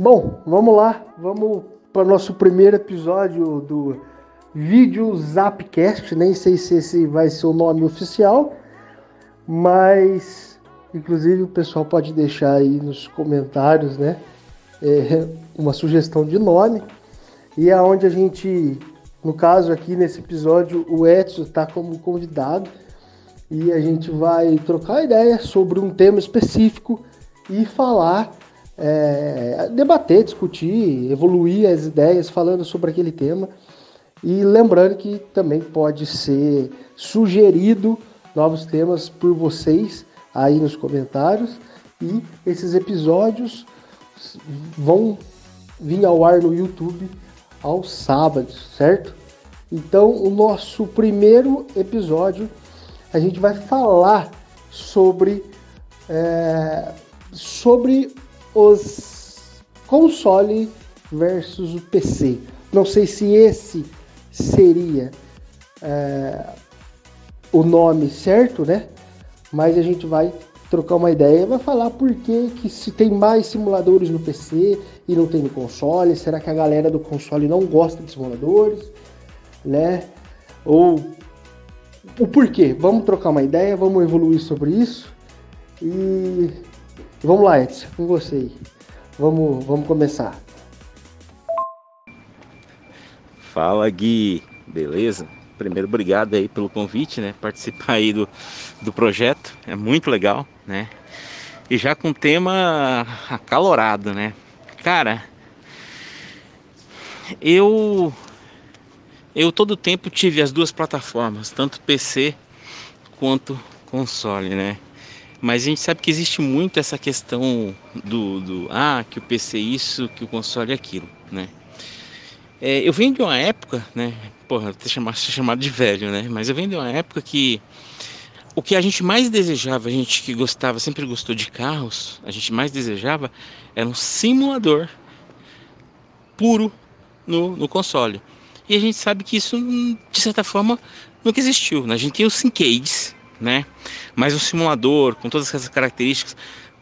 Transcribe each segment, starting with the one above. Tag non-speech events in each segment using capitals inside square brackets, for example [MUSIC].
Bom, vamos lá, vamos para o nosso primeiro episódio do Vídeo Zapcast. Nem sei se esse vai ser o nome oficial, mas inclusive o pessoal pode deixar aí nos comentários, né? É, uma sugestão de nome. E é onde a gente, no caso aqui nesse episódio, o Edson está como convidado e a gente vai trocar ideia sobre um tema específico e falar é, debater, discutir, evoluir as ideias falando sobre aquele tema. E lembrando que também pode ser sugerido novos temas por vocês aí nos comentários. E esses episódios vão vir ao ar no YouTube aos sábados, certo? Então, o nosso primeiro episódio a gente vai falar sobre é, sobre os console versus o PC. Não sei se esse seria é, o nome certo, né? Mas a gente vai trocar uma ideia, vai falar por que, que se tem mais simuladores no PC e não tem no console. Será que a galera do console não gosta de simuladores, né? Ou o porquê? Vamos trocar uma ideia, vamos evoluir sobre isso e Vamos lá, Edson, com você. Vamos, vamos começar. Fala, Gui. Beleza? Primeiro, obrigado aí pelo convite, né? Participar aí do, do projeto. É muito legal, né? E já com tema acalorado, né? Cara, eu eu todo tempo tive as duas plataformas, tanto PC quanto console, né? Mas a gente sabe que existe muito essa questão do, do ah, que o PC é isso, que o console é aquilo, né? É, eu venho de uma época, né? Porra, até chamar, [LAUGHS] ser chamado de velho, né? Mas eu venho de uma época que o que a gente mais desejava, a gente que gostava, sempre gostou de carros, a gente mais desejava era um simulador puro no, no console. E a gente sabe que isso, de certa forma, nunca existiu. Né? A gente tem os Syncades, né? Mas o simulador, com todas essas características,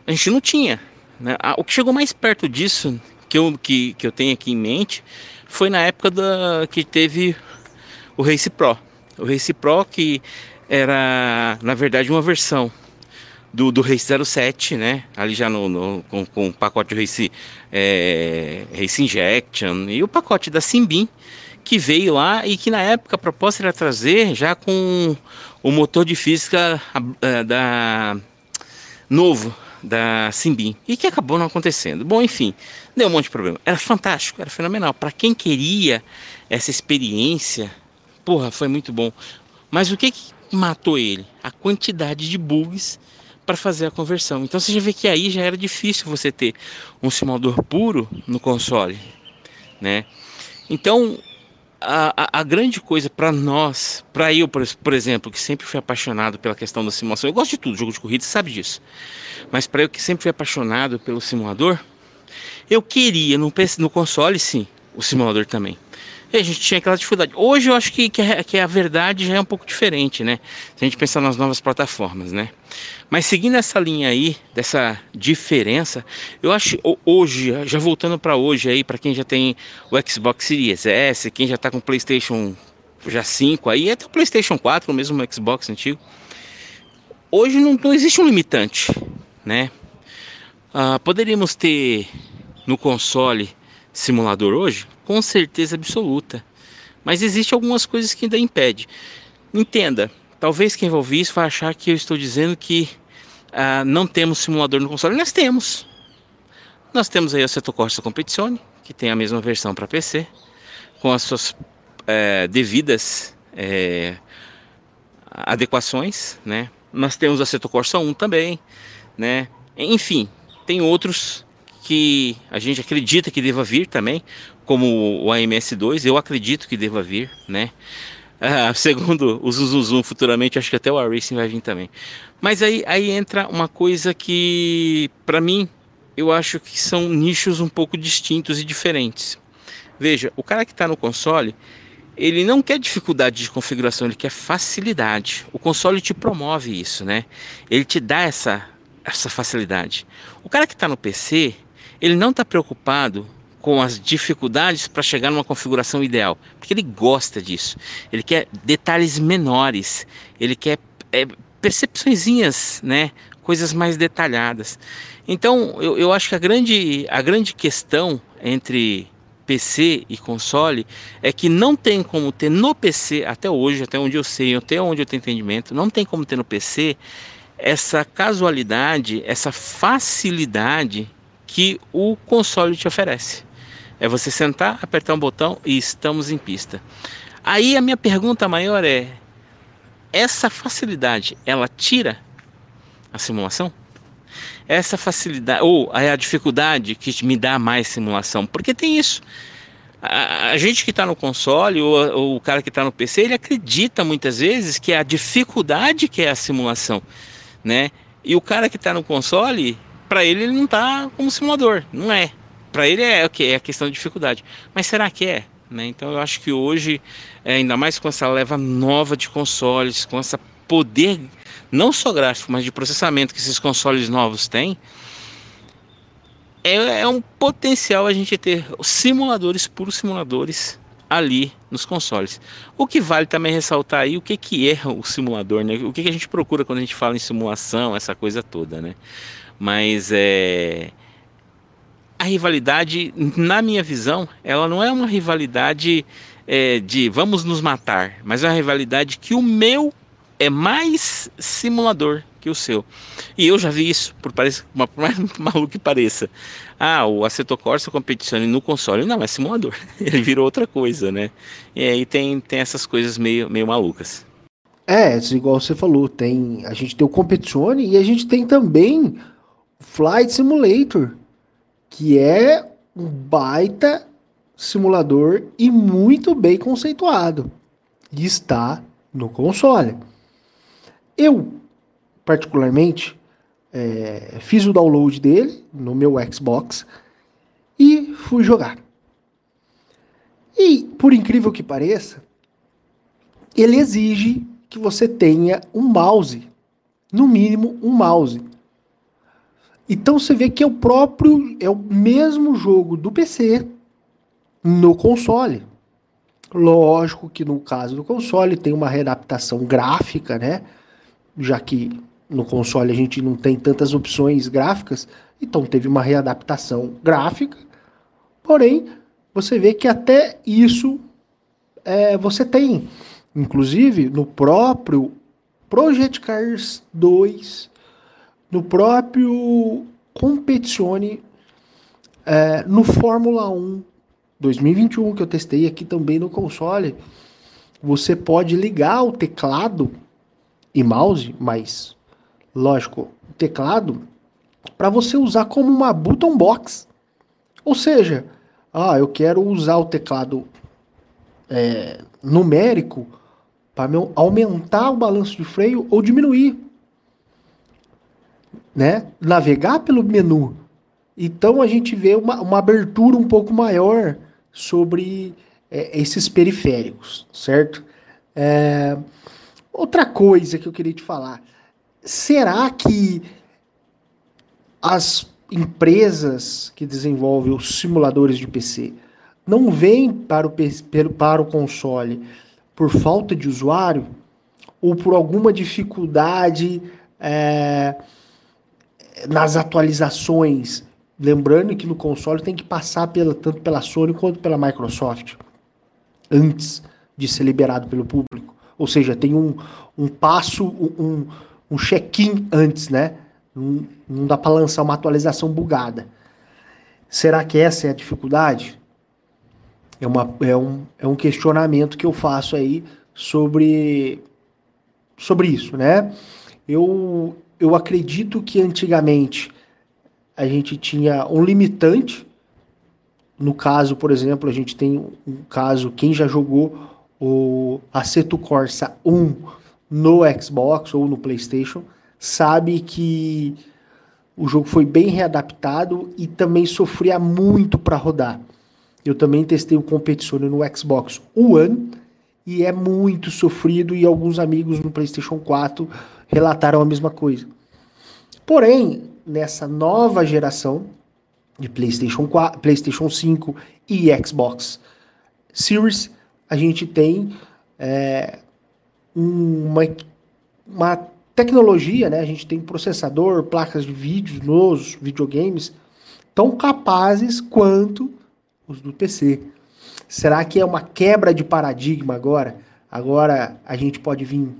a gente não tinha. Né? O que chegou mais perto disso, que eu, que, que eu tenho aqui em mente, foi na época da, que teve o Race Pro. O Race Pro que era, na verdade, uma versão do, do Race 07, né? Ali já no, no com, com o pacote Race, é, Race Injection e o pacote da Simbin que veio lá e que na época a proposta era trazer já com o motor de física da novo da Simbin e que acabou não acontecendo. Bom, enfim, deu um monte de problema. Era fantástico, era fenomenal. Para quem queria essa experiência, porra, foi muito bom. Mas o que, que matou ele? A quantidade de bugs para fazer a conversão. Então você já vê que aí já era difícil você ter um simulador puro no console, né? Então a, a, grande coisa para nós, para eu, por, por, exemplo, que sempre fui apaixonado pela questão da simulação, eu gosto de tudo, jogo de corrida, sabe disso. Mas para eu que sempre fui apaixonado pelo simulador, eu queria no, no console, sim, o simulador também. A gente tinha aquela dificuldade. Hoje eu acho que, que, a, que a verdade já é um pouco diferente, né? Se a gente pensar nas novas plataformas, né? Mas seguindo essa linha aí, dessa diferença, eu acho hoje, já voltando para hoje aí, para quem já tem o Xbox Series S, quem já tá com o PlayStation já 5 aí, até o PlayStation 4, o mesmo Xbox antigo. Hoje não, não existe um limitante, né? Ah, poderíamos ter no console simulador hoje? Com certeza absoluta. Mas existe algumas coisas que ainda impede. Entenda, talvez quem ouvir isso vai achar que eu estou dizendo que ah, não temos simulador no console. Nós temos. Nós temos aí o Seto Corsa Competizione, que tem a mesma versão para PC, com as suas é, devidas é, adequações, né? Nós temos a Seto Corsa 1 também, né? Enfim, tem outros que a gente acredita que deva vir também, como o AMS2, eu acredito que deva vir, né? [LAUGHS] Ah, segundo o Zuzuzum, futuramente acho que até o R-Racing vai vir também. Mas aí, aí entra uma coisa que, para mim, eu acho que são nichos um pouco distintos e diferentes. Veja, o cara que está no console, ele não quer dificuldade de configuração, ele quer facilidade. O console te promove isso, né? Ele te dá essa, essa facilidade. O cara que está no PC, ele não está preocupado com as dificuldades para chegar numa configuração ideal, porque ele gosta disso. Ele quer detalhes menores, ele quer é, né? Coisas mais detalhadas. Então, eu, eu acho que a grande, a grande questão entre PC e console é que não tem como ter no PC, até hoje, até onde eu sei, até onde eu tenho entendimento, não tem como ter no PC essa casualidade, essa facilidade que o console te oferece. É você sentar, apertar um botão e estamos em pista. Aí a minha pergunta maior é: essa facilidade, ela tira a simulação? Essa facilidade ou a dificuldade que me dá mais simulação? Porque tem isso. A, a gente que está no console ou, ou o cara que está no PC, ele acredita muitas vezes que é a dificuldade que é a simulação, né? E o cara que está no console, para ele ele não está como simulador, não é. Para ele é o que é a questão de dificuldade. Mas será que é? Né? Então eu acho que hoje, é, ainda mais com essa leva nova de consoles, com esse poder não só gráfico, mas de processamento que esses consoles novos têm, é, é um potencial a gente ter simuladores, puros simuladores ali nos consoles. O que vale também ressaltar aí o que, que é o simulador, né? O que, que a gente procura quando a gente fala em simulação, essa coisa toda, né? Mas é a rivalidade, na minha visão, ela não é uma rivalidade é, de vamos nos matar, mas é uma rivalidade que o meu é mais simulador que o seu. E eu já vi isso, por, parece, por mais [LAUGHS] maluco que pareça. Ah, o Assetto Corsa competizione no console. Não, é simulador. [LAUGHS] Ele virou outra coisa, né? E aí tem, tem essas coisas meio, meio malucas. É, igual você falou, tem a gente tem o Competizione e a gente tem também Flight Simulator, que é um baita simulador e muito bem conceituado. E está no console. Eu, particularmente, é, fiz o download dele no meu Xbox e fui jogar. E, por incrível que pareça, ele exige que você tenha um mouse, no mínimo um mouse. Então você vê que é o próprio, é o mesmo jogo do PC no console. Lógico que no caso do console tem uma readaptação gráfica, né? Já que no console a gente não tem tantas opções gráficas, então teve uma readaptação gráfica. Porém, você vê que até isso é, você tem. Inclusive, no próprio Project Cars 2 no próprio Competizione é, no Fórmula 1 2021 que eu testei aqui também no console, você pode ligar o teclado e mouse, mas lógico, teclado para você usar como uma button box. Ou seja, ah, eu quero usar o teclado é, numérico para aumentar o balanço de freio ou diminuir né, navegar pelo menu. Então a gente vê uma, uma abertura um pouco maior sobre é, esses periféricos, certo? É, outra coisa que eu queria te falar: será que as empresas que desenvolvem os simuladores de PC não vêm para o, para o console por falta de usuário ou por alguma dificuldade? É, nas atualizações, lembrando que no console tem que passar pela, tanto pela Sony quanto pela Microsoft antes de ser liberado pelo público. Ou seja, tem um, um passo, um, um check-in antes, né? Não, não dá para lançar uma atualização bugada. Será que essa é a dificuldade? É, uma, é, um, é um questionamento que eu faço aí sobre, sobre isso, né? Eu, eu acredito que antigamente a gente tinha um limitante. No caso, por exemplo, a gente tem um caso, quem já jogou o Aceto Corsa 1 no Xbox ou no PlayStation, sabe que o jogo foi bem readaptado e também sofria muito para rodar. Eu também testei o Competizione no Xbox One e é muito sofrido e alguns amigos no PlayStation 4 relataram a mesma coisa. Porém, nessa nova geração, de PlayStation 4, PlayStation 5 e Xbox Series, a gente tem é, uma, uma tecnologia, né? A gente tem processador, placas de vídeo nos videogames tão capazes quanto os do PC. Será que é uma quebra de paradigma agora? Agora a gente pode vir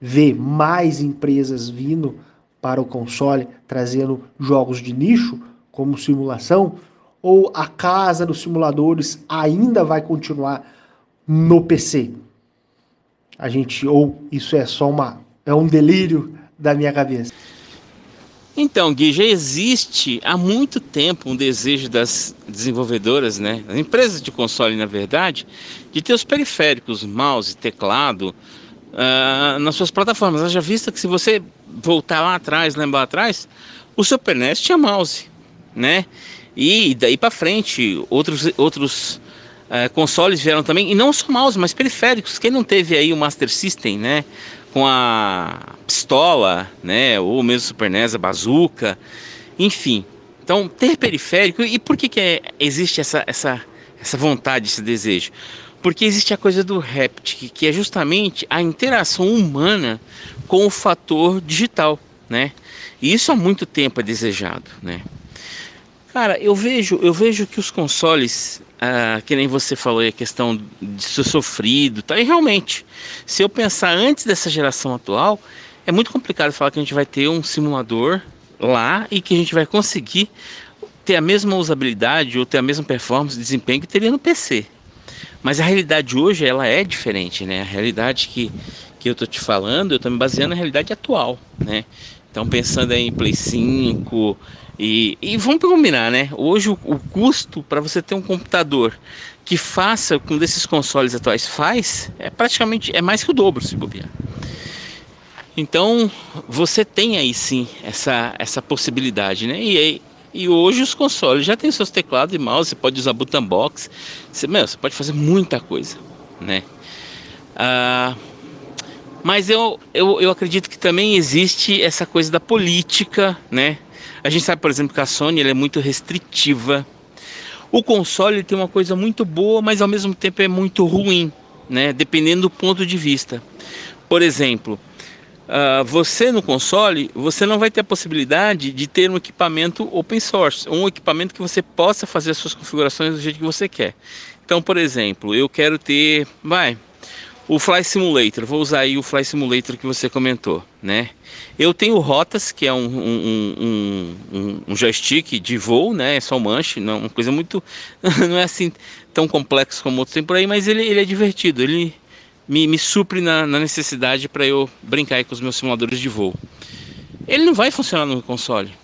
ver mais empresas vindo para o console trazendo jogos de nicho como simulação? Ou a casa dos simuladores ainda vai continuar no PC? A gente ou isso é só uma é um delírio da minha cabeça. Então, Gui, já existe há muito tempo um desejo das desenvolvedoras, né, das empresas de console, na verdade, de ter os periféricos, mouse, teclado, uh, nas suas plataformas. Haja vista que se você voltar lá atrás, lembrar atrás, o Super NES tinha mouse, né? E daí para frente, outros, outros uh, consoles vieram também, e não só mouse, mas periféricos. Quem não teve aí o Master System, né? Com a pistola, né? Ou mesmo Super NES, a bazuca, enfim. Então, ter periférico, e por que, que é, existe essa, essa, essa vontade, esse desejo? Porque existe a coisa do Haptic, que é justamente a interação humana com o fator digital, né? E isso há muito tempo é desejado, né? Cara, eu vejo, eu vejo que os consoles, ah, que nem você falou, a questão de ser sofrido, tá? E realmente, se eu pensar antes dessa geração atual, é muito complicado falar que a gente vai ter um simulador lá e que a gente vai conseguir ter a mesma usabilidade ou ter a mesma performance, desempenho que teria no PC. Mas a realidade hoje ela é diferente, né? A realidade que, que eu tô te falando, eu tô me baseando na realidade atual, né? Então pensando em Play 5 e, e vamos combinar, né? Hoje o, o custo para você ter um computador que faça com desses consoles atuais faz é praticamente é mais que o dobro se bobear. Então você tem aí sim essa, essa possibilidade, né? E aí e hoje os consoles já têm seus teclados e mouse, você pode usar button box, você, meu, você pode fazer muita coisa, né? Ah, mas eu, eu, eu acredito que também existe essa coisa da política, né? A gente sabe, por exemplo, que a Sony é muito restritiva. O console tem uma coisa muito boa, mas ao mesmo tempo é muito ruim, né? Dependendo do ponto de vista. Por exemplo, Uh, você no console, você não vai ter a possibilidade de ter um equipamento open source, um equipamento que você possa fazer as suas configurações do jeito que você quer. Então, por exemplo, eu quero ter, vai, o Fly Simulator, vou usar aí o Fly Simulator que você comentou, né? Eu tenho Rotas, que é um, um, um, um joystick de voo, né? É só um manche, não, uma coisa muito, [LAUGHS] não é assim tão complexo como outros tem por aí, mas ele, ele é divertido, ele me, me supre na, na necessidade para eu brincar com os meus simuladores de voo. Ele não vai funcionar no console,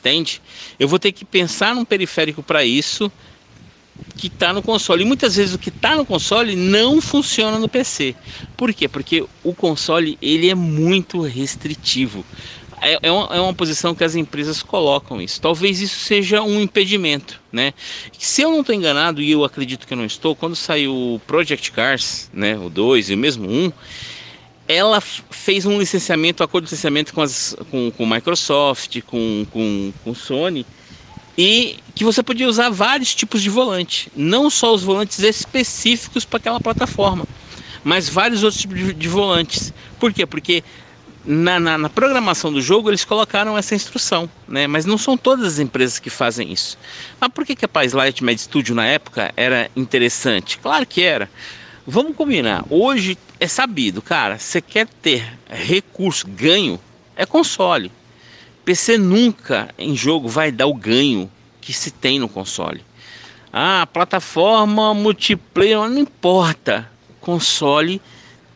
entende? Eu vou ter que pensar num periférico para isso que está no console. E muitas vezes o que está no console não funciona no PC. Por quê? Porque o console ele é muito restritivo é, é, uma, é uma posição que as empresas colocam isso. Talvez isso seja um impedimento, né? Se eu não estou enganado, e eu acredito que não estou, quando saiu o Project Cars, né, o 2 e o mesmo 1, um, ela fez um licenciamento, um acordo de licenciamento com, as, com, com Microsoft, com, com, com Sony, e que você podia usar vários tipos de volante, não só os volantes específicos para aquela plataforma, mas vários outros tipos de, de volantes. Por quê? Porque na, na, na, programação do jogo eles colocaram essa instrução, né? Mas não são todas as empresas que fazem isso. Mas por que, que a Paz Light Med Studio na época era interessante? Claro que era. Vamos combinar. Hoje é sabido, cara. Você quer ter recurso, ganho, é console. PC nunca em jogo vai dar o ganho que se tem no console. Ah, plataforma multiplayer, não importa. Console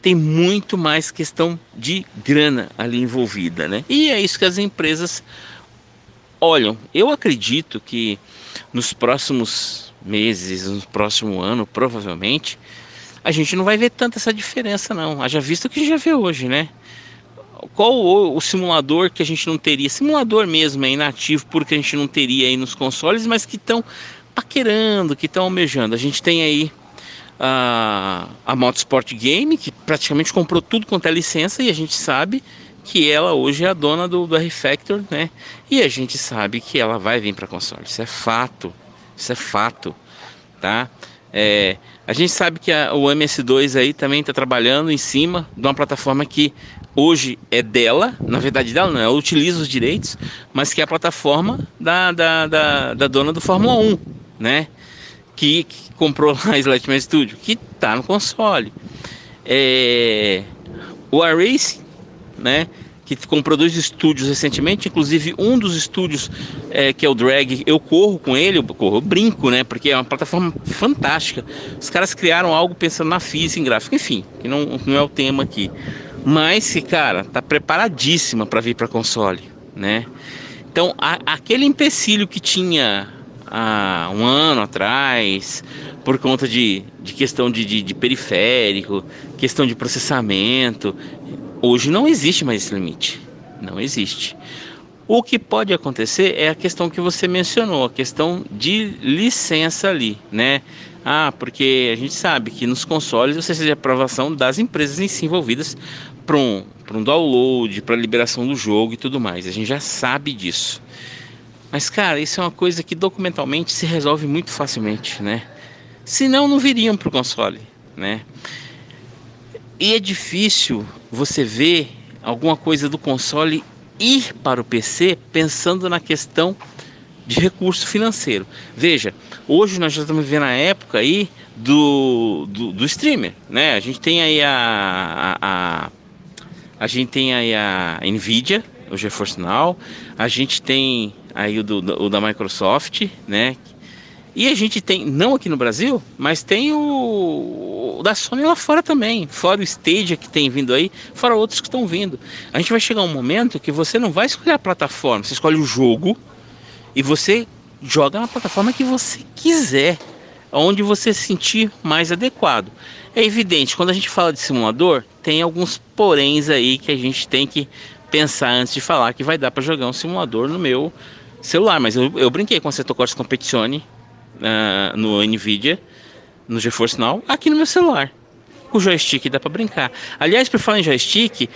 tem muito mais questão de grana ali envolvida, né? E é isso que as empresas olham. Eu acredito que nos próximos meses, no próximo ano, provavelmente, a gente não vai ver tanta essa diferença, não. Haja visto que a gente já vê hoje, né? Qual o, o, simulador que a gente não teria? Simulador mesmo, é inativo, porque a gente não teria aí nos consoles, mas que estão paquerando, que estão almejando. A gente tem aí a, a Motorsport Game, que praticamente comprou tudo quanto é licença, e a gente sabe que ela hoje é a dona do, do R-Factor, né? E a gente sabe que ela vai vir para console. Isso é fato. Isso é fato, tá? É, a gente sabe que a, o MS2 aí também está trabalhando em cima de uma plataforma que hoje é dela, na verdade dela não, ela utiliza os direitos, mas que é a plataforma da, da, da, da dona do Fórmula 1, né? Que, que comprou a [LAUGHS] Slightman Studio, que está no console. É, o iRacing, né? Que comprou dois estúdios recentemente, inclusive um dos estúdios é, que é o Drag, eu corro com ele, eu corro, eu brinco, né? Porque é uma plataforma fantástica. Os caras criaram algo pensando na física, em gráfico, enfim, que não, não é o tema aqui. Mas que, cara, tá preparadíssima para vir para console, né? Então, a, aquele empecilho que tinha há um ano atrás, por conta de, de questão de, de, de periférico, questão de processamento. Hoje não existe mais esse limite. Não existe. O que pode acontecer é a questão que você mencionou, a questão de licença ali, né? Ah, porque a gente sabe que nos consoles você precisa aprovação das empresas em si envolvidas para um, um download, para liberação do jogo e tudo mais. A gente já sabe disso. Mas, cara, isso é uma coisa que documentalmente se resolve muito facilmente, né? Senão não viriam para o console, né? E é difícil você ver alguma coisa do console ir para o PC pensando na questão de recurso financeiro. Veja, hoje nós já estamos vivendo a época aí do, do, do streamer, né? A gente tem aí a, a, a, a gente tem aí a Nvidia, o GeForce Now, a gente tem aí o, do, o da Microsoft, né? E a gente tem, não aqui no Brasil, mas tem o, o, da Sony lá fora também, fora o Stadia que tem vindo aí, fora outros que estão vindo. A gente vai chegar um momento que você não vai escolher a plataforma, você escolhe o jogo e você joga na plataforma que você quiser, onde você se sentir mais adequado. É evidente, quando a gente fala de simulador, tem alguns poréns aí que a gente tem que pensar antes de falar que vai dar para jogar um simulador no meu celular, mas eu, eu brinquei com a Seto Corsa Competizione uh, no Nvidia, no GeForce Now, aqui no meu celular. O joystick dá para brincar. Aliás, por falar em joystick,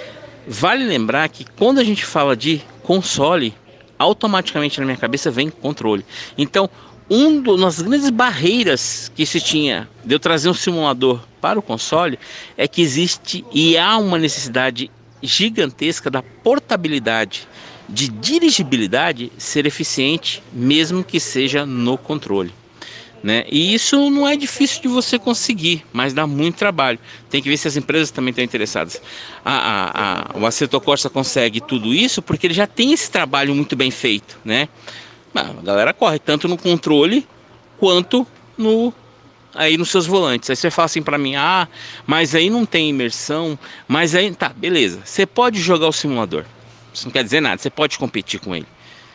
vale lembrar que quando a gente fala de console, automaticamente na minha cabeça vem controle. Então, um das grandes barreiras que se tinha de eu trazer um simulador para o console é que existe e há uma necessidade gigantesca da portabilidade de dirigibilidade ser eficiente, mesmo que seja no controle. Né? E isso não é difícil de você conseguir, mas dá muito trabalho. Tem que ver se as empresas também estão interessadas. A, a, a, o Aceto consegue tudo isso porque ele já tem esse trabalho muito bem feito. Né? A galera corre tanto no controle quanto no aí nos seus volantes. Aí você fala assim para mim: "Ah, mas aí não tem imersão". Mas aí tá, beleza. Você pode jogar o simulador. Isso não quer dizer nada, você pode competir com ele.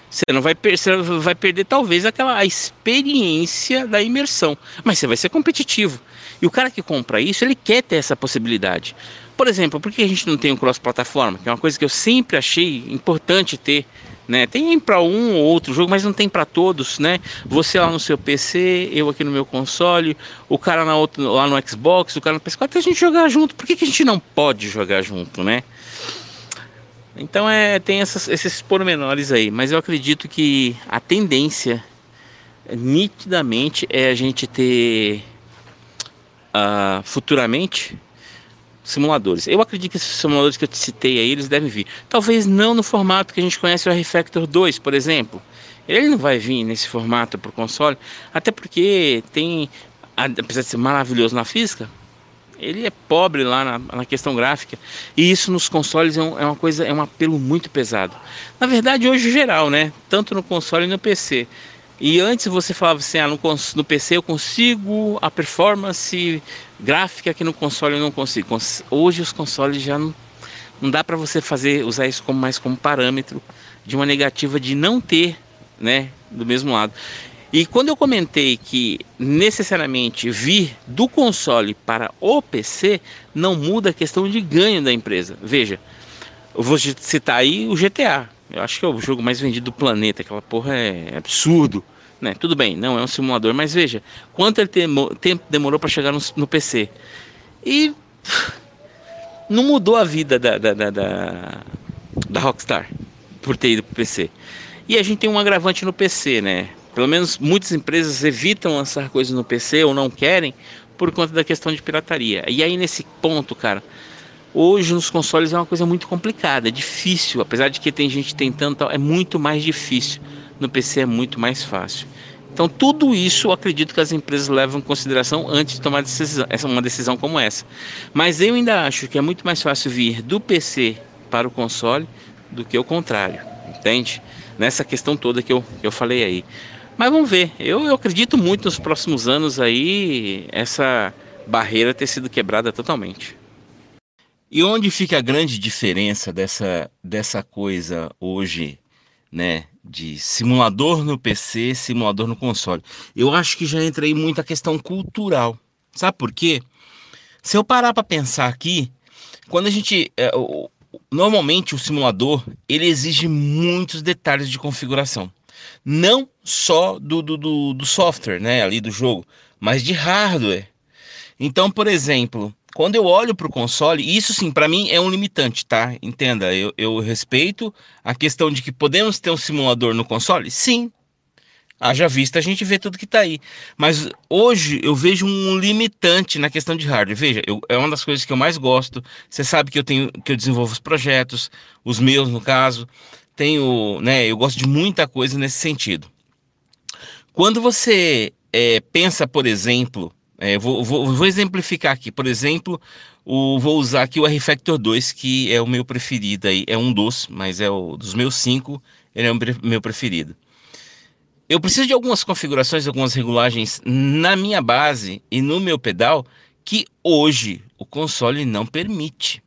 Você não vai, você vai perder talvez aquela experiência da imersão, mas você vai ser competitivo. E o cara que compra isso, ele quer ter essa possibilidade. Por exemplo, por que a gente não tem um cross-plataforma? Que é uma coisa que eu sempre achei importante ter. Né? Tem para um ou outro jogo, mas não tem para todos, né? Você lá no seu PC, eu aqui no meu console, o cara na lá no Xbox, o cara no PS4, a gente jogar junto. Por que, que a gente não pode jogar junto, né? Então é, tem essas, esses pormenores aí, mas eu acredito que a tendência nitidamente é a gente ter uh, futuramente simuladores. Eu acredito que esses simuladores que eu te citei aí, eles devem vir. Talvez não no formato que a gente conhece o R-Factor 2, por exemplo. Ele não vai vir nesse formato para o console, até porque tem, apesar de ser maravilhoso na física, ele é pobre lá na, na questão gráfica. E isso nos consoles é, um, é, uma coisa, é um apelo muito pesado. Na verdade, hoje geral, né? Tanto no console e no PC. E antes você falava assim, ah, no, no PC eu consigo a performance gráfica que no console eu não consigo. Hoje os consoles já não, não dá para você fazer usar isso como mais como parâmetro de uma negativa de não ter, né, do mesmo lado. E quando eu comentei que necessariamente vir do console para o PC não muda a questão de ganho da empresa. Veja, eu vou citar aí o GTA. Eu acho que é o jogo mais vendido do planeta. Aquela porra é absurdo. Né? Tudo bem, não é um simulador, mas veja quanto ele tempo demorou para chegar no, no, PC. E [SIGHS] não mudou a vida da, da, da, da da Rockstar por ter ido para o PC. E a gente tem um agravante no PC, né? Pelo menos muitas empresas evitam lançar coisas no PC ou não querem por conta da questão de pirataria. E aí nesse ponto, cara, hoje nos consoles é uma coisa muito complicada, é difícil, apesar de que tem gente tentando, é muito mais difícil. No PC é muito mais fácil. Então tudo isso eu acredito que as empresas levam em consideração antes de tomar decisão, uma decisão como essa. Mas eu ainda acho que é muito mais fácil vir do PC para o console do que o contrário, entende? Nessa questão toda que eu, que eu falei aí. Mas vamos ver. Eu, eu acredito muito nos próximos anos aí essa barreira ter sido quebrada totalmente. E onde fica a grande diferença dessa, dessa coisa hoje, né? De simulador no PC, simulador no console. Eu acho que já entra aí muita questão cultural. Sabe por quê? Se eu parar para pensar aqui, quando a gente. É, normalmente o simulador ele exige muitos detalhes de configuração não só do, do, do, do software, né, ali do jogo, mas de hardware. Então, por exemplo, quando eu olho para o console, isso sim, para mim é um limitante, tá? Entenda, eu, eu respeito a questão de que podemos ter um simulador no console? Sim. Haja vista, a gente vê tudo que está aí. Mas hoje eu vejo um limitante na questão de hardware. Veja, eu, é uma das coisas que eu mais gosto. Você sabe que eu tenho que eu desenvolvo os projetos, os meus no caso tenho, né, eu gosto de muita coisa nesse sentido. Quando você é, pensa, por exemplo, é, vou, vou, vou, exemplificar aqui, por exemplo, o, vou usar aqui o R-Factor 2, que é o meu preferido aí, é um dos, mas é o dos meus cinco, ele é o meu preferido. Eu preciso de algumas configurações, algumas regulagens na minha base e no meu pedal que hoje o console não permite.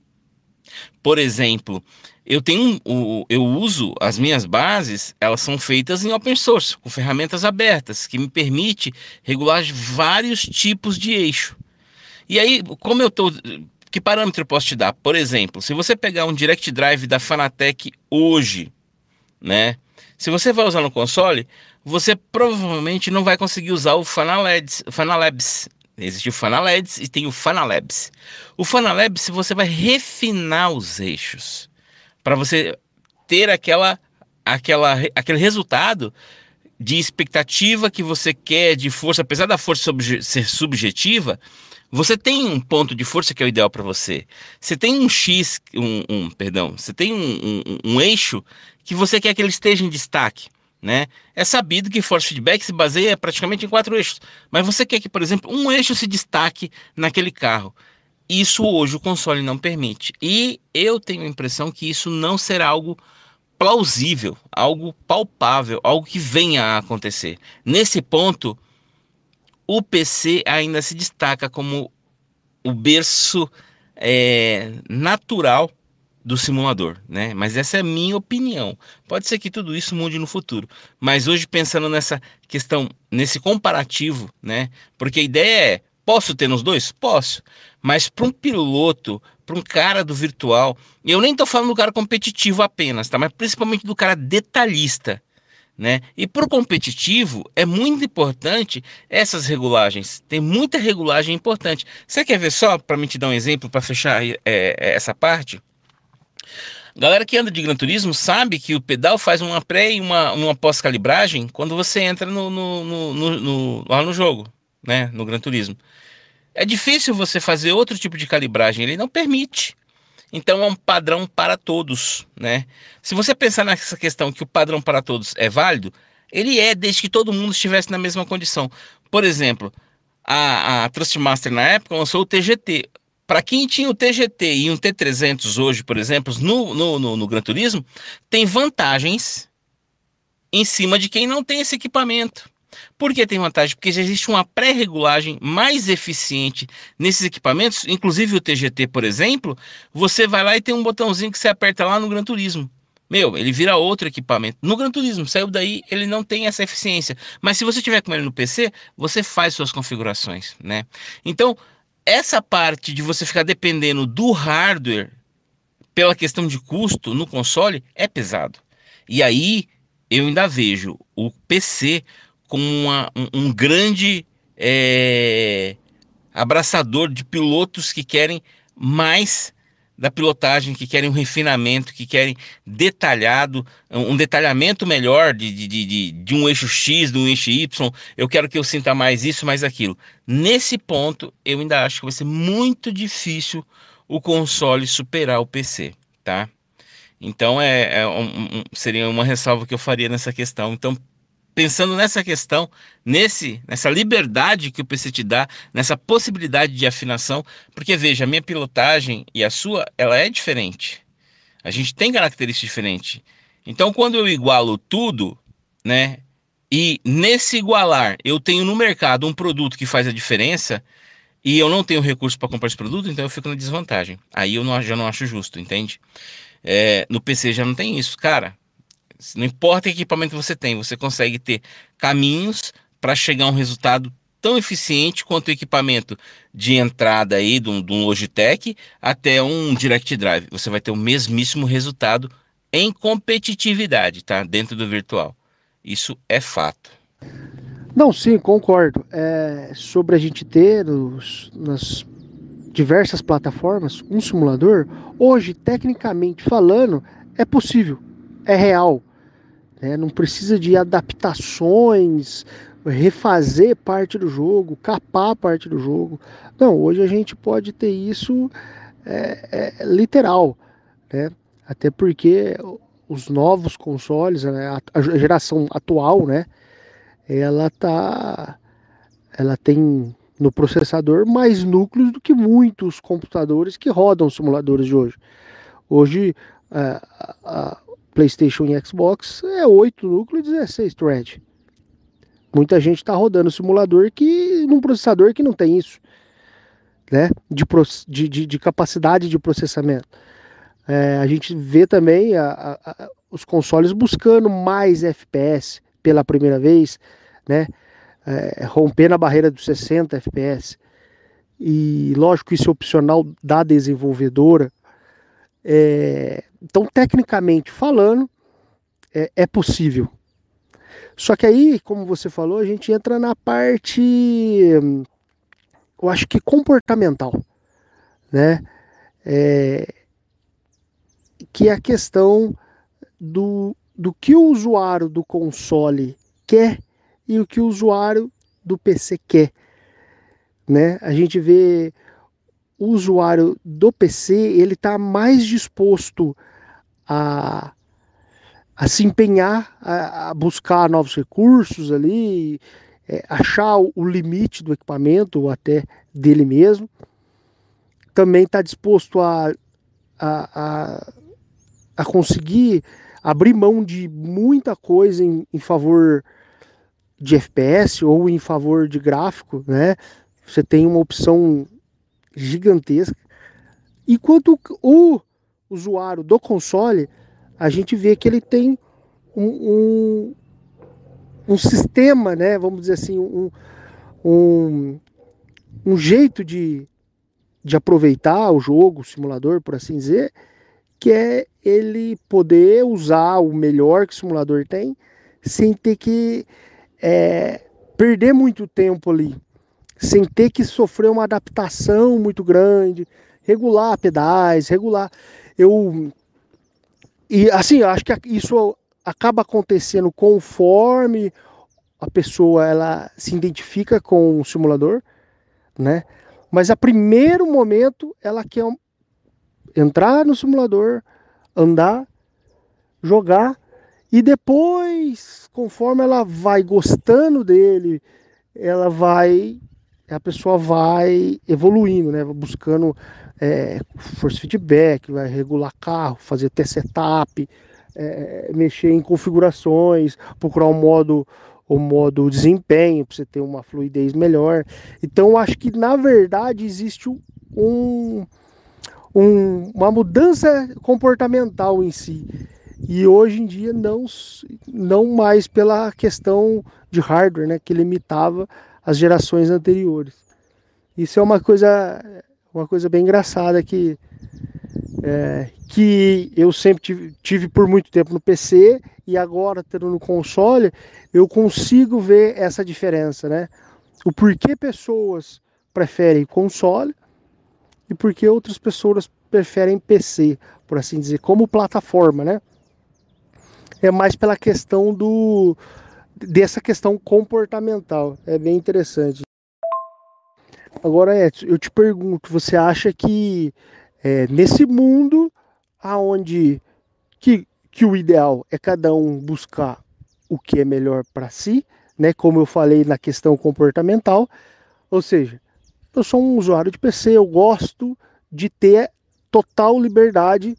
Por exemplo, eu tenho eu uso as minhas bases, elas são feitas em open source, com ferramentas abertas, que me permite regular vários tipos de eixo. E aí, como eu estou que parâmetro eu posso te dar? Por exemplo, se você pegar um Direct Drive da Fanatec hoje, né? Se você vai usar no console, você provavelmente não vai conseguir usar o Fanalabs, Fanalabs. Existe o Fanalabs e tem o Fanalabs. O Fanalabs você vai refinar os eixos para você ter aquela, aquela, aquele resultado de expectativa que você quer de força, apesar da força ser subjetiva, você tem um ponto de força que é o ideal para você. Você tem um X, um, um perdão, você tem um, um, um, eixo que você quer que ele esteja em destaque. Né? É sabido que force feedback se baseia praticamente em quatro eixos, mas você quer que, por exemplo, um eixo se destaque naquele carro. Isso hoje o console não permite. E eu tenho a impressão que isso não será algo plausível, algo palpável, algo que venha a acontecer. Nesse ponto, o PC ainda se destaca como o berço é, natural do simulador, né? Mas essa é a minha opinião. Pode ser que tudo isso mude no futuro, mas hoje pensando nessa questão, nesse comparativo, né? Porque a ideia é Posso ter nos dois? Posso. Mas para um piloto, para um cara do virtual, eu nem estou falando do cara competitivo apenas, tá? Mas principalmente do cara detalhista. Né? E para o competitivo é muito importante essas regulagens. Tem muita regulagem importante. Você quer ver só, para me te dar um exemplo, para fechar é, é, essa parte? Galera que anda de Gran Turismo sabe que o pedal faz uma pré e uma, uma pós-calibragem quando você entra no, no, no, no, lá no jogo né, no Gran Turismo. É difícil você fazer outro tipo de calibragem, ele não permite. Então é um padrão para todos, né? Se você pensar nessa questão que o padrão para todos é válido, ele é desde que todo mundo estivesse na mesma condição. Por exemplo, a, a Trustmaster na época lançou o TGT. Para quem tinha o TGT e um T300 hoje, por exemplo, no, no, no, no Gran Turismo, tem vantagens em cima de quem não tem esse equipamento. Por que tem vantagem? Porque já existe uma pré-regulagem mais eficiente nesses equipamentos, inclusive o TGT, por exemplo. Você vai lá e tem um botãozinho que você aperta lá no Gran Turismo. Meu, ele vira outro equipamento. No Gran Turismo, saiu daí, ele não tem essa eficiência. Mas se você tiver com ele no PC, você faz suas configurações, né? Então, essa parte de você ficar dependendo do hardware pela questão de custo no console é pesado. E aí eu ainda vejo o PC como uma, um, um, grande é, abraçador de pilotos que querem mais da pilotagem, que querem um refinamento, que querem detalhado, um detalhamento melhor de, de, de, de um eixo X, de um eixo Y. Eu quero que eu sinta mais isso, mais aquilo. Nesse ponto, eu ainda acho que vai ser muito difícil o console superar o PC, tá? Então é, é um, seria uma ressalva que eu faria nessa questão. Então pensando nessa questão, nesse, nessa liberdade que o PC te dá, nessa possibilidade de afinação, porque veja, a minha pilotagem e a sua, ela é diferente. A gente tem características diferentes. Então, quando eu igualo tudo, né, e nesse igualar eu tenho no mercado um produto que faz a diferença e eu não tenho recurso para comprar esse produto, então eu fico na desvantagem. Aí eu não, já não acho justo, entende? É, no PC já não tem isso, cara. Não importa que equipamento você tem, você consegue ter caminhos para chegar a um resultado tão eficiente quanto o equipamento de entrada aí de um, de um Logitech até um Direct Drive. Você vai ter o mesmíssimo resultado em competitividade, tá? Dentro do virtual. Isso é fato. Não, sim, concordo. É, sobre a gente ter nos, nas diversas plataformas um simulador, hoje, tecnicamente falando, é possível, é real. Né? Não precisa de adaptações, refazer parte do jogo, capar parte do jogo. Não, hoje a gente pode ter isso é, é, literal, né? Até porque os novos consoles, né, a, geração atual, né, ela tá, ela tem no processador mais núcleos do que muitos computadores que rodam simuladores de hoje. Hoje a, PlayStation e Xbox é 8 núcleos e 16 thread. Muita gente está rodando simulador que num processador que não tem isso, né? De, de, de, de capacidade de processamento. É, a gente vê também a, a, a, os consoles buscando mais FPS pela primeira vez, né? É, rompendo a barreira dos 60 FPS. E lógico, isso é opcional da desenvolvedora. É, então, tecnicamente falando, é, é, possível. Só que aí, como você falou, a gente entra na parte, eu acho que comportamental, né? É, que é a questão do, do que o usuário do console quer e o que o usuário do PC quer. Né? A gente vê o usuário do PC ele está mais disposto a, a se empenhar, a, a buscar novos recursos ali, é, achar o, o limite do equipamento ou até dele mesmo. Também está disposto a, a, a, a, conseguir abrir mão de muita coisa em, em favor de FPS ou em favor de gráfico, né? Você tem uma opção gigantesca. Enquanto o usuário do console, a gente vê que ele tem um, um, um sistema, né, vamos dizer assim, um, um, um jeito de, de aproveitar o jogo, o simulador, por assim dizer, que é ele poder usar o melhor que o simulador tem, sem ter que é, perder muito tempo ali, sem ter que sofrer uma adaptação muito grande, regular pedais, regular. Eu e assim, eu acho que isso acaba acontecendo conforme a pessoa ela se identifica com o simulador, né? Mas a primeiro momento ela quer entrar no simulador, andar, jogar e depois, conforme ela vai gostando dele, ela vai a pessoa vai evoluindo, né? Buscando é, force feedback, vai regular carro, fazer até setup, é, mexer em configurações, procurar um modo o modo desempenho para você ter uma fluidez melhor. Então acho que na verdade existe um, um, uma mudança comportamental em si. E hoje em dia não, não mais pela questão de hardware, né, que limitava as gerações anteriores. Isso é uma coisa, uma coisa bem engraçada que, é, que eu sempre tive, tive por muito tempo no PC e agora tendo no console, eu consigo ver essa diferença, né? O porquê pessoas preferem console e porquê outras pessoas preferem PC, por assim dizer, como plataforma, né? É mais pela questão do dessa questão comportamental. É bem interessante. Agora, Edson, eu te pergunto, você acha que é, nesse mundo aonde que, que o ideal é cada um buscar o que é melhor para si, né? Como eu falei na questão comportamental, ou seja, eu sou um usuário de PC, eu gosto de ter total liberdade,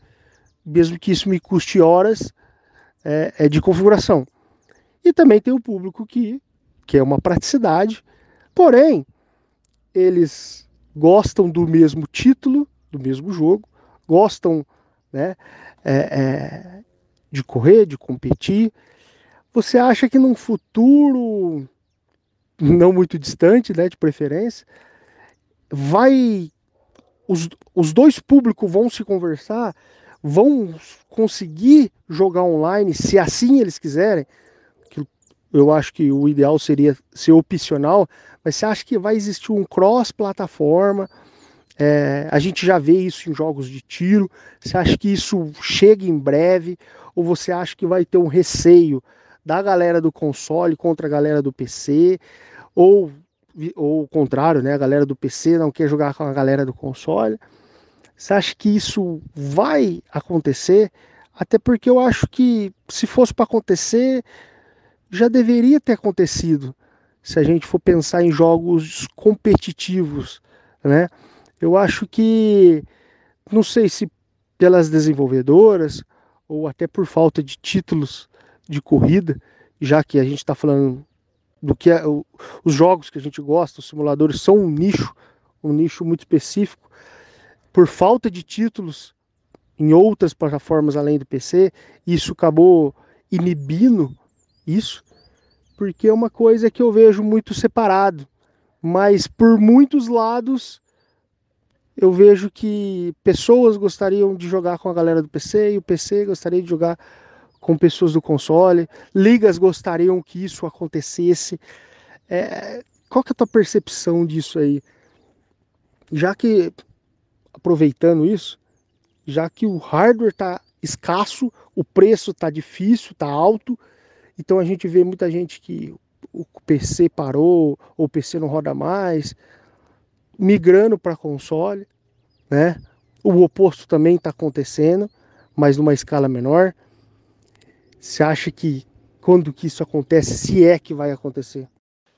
mesmo que isso me custe horas é, é de configuração. E também tem o público que, que é uma praticidade, porém, eles gostam do mesmo título, do mesmo jogo, gostam né, é, é, de correr, de competir. Você acha que num futuro não muito distante, né, de preferência, vai os, os dois públicos vão se conversar, vão conseguir jogar online, se assim eles quiserem. Eu acho que o ideal seria ser opcional, mas você acha que vai existir um cross-plataforma? É, a gente já vê isso em jogos de tiro. Você acha que isso chega em breve? Ou você acha que vai ter um receio da galera do console contra a galera do PC? Ou, ou o contrário, né? A galera do PC não quer jogar com a galera do console? Você acha que isso vai acontecer? Até porque eu acho que se fosse para acontecer, já deveria ter acontecido. Se a gente for pensar em jogos competitivos, né? Eu acho que, não sei se pelas desenvolvedoras ou até por falta de títulos de corrida, já que a gente está falando do que é, o, os jogos que a gente gosta, os simuladores são um nicho, um nicho muito específico. Por falta de títulos em outras plataformas além do PC, isso acabou inibindo isso, porque é uma coisa que eu vejo muito separado. Mas por muitos lados eu vejo que pessoas gostariam de jogar com a galera do PC e o PC gostaria de jogar com pessoas do console, ligas gostariam que isso acontecesse. É, qual que é a tua percepção disso aí? Já que, aproveitando isso, já que o hardware está escasso, o preço está difícil, está alto, então a gente vê muita gente que o PC parou, ou o PC não roda mais, migrando para console, né? O oposto também está acontecendo, mas numa escala menor. Você acha que quando que isso acontece, se é que vai acontecer?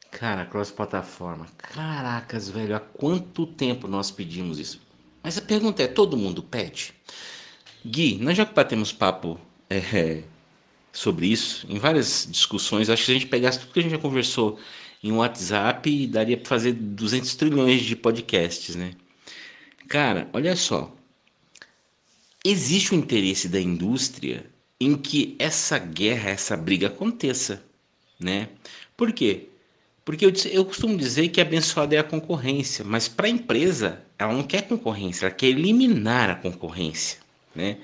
Cara, cross-plataforma. Caracas, velho, há quanto tempo nós pedimos isso? Mas a pergunta é: todo mundo pede? Gui, nós já batemos papo é, sobre isso em várias discussões. Acho que se a gente pegasse tudo que a gente já conversou em WhatsApp, daria para fazer 200 trilhões de podcasts, né? Cara, olha só. Existe o interesse da indústria em que essa guerra, essa briga aconteça, né? Por quê? Porque eu, eu costumo dizer que abençoada é a concorrência, mas para a empresa, ela não quer concorrência, ela quer eliminar a concorrência, né?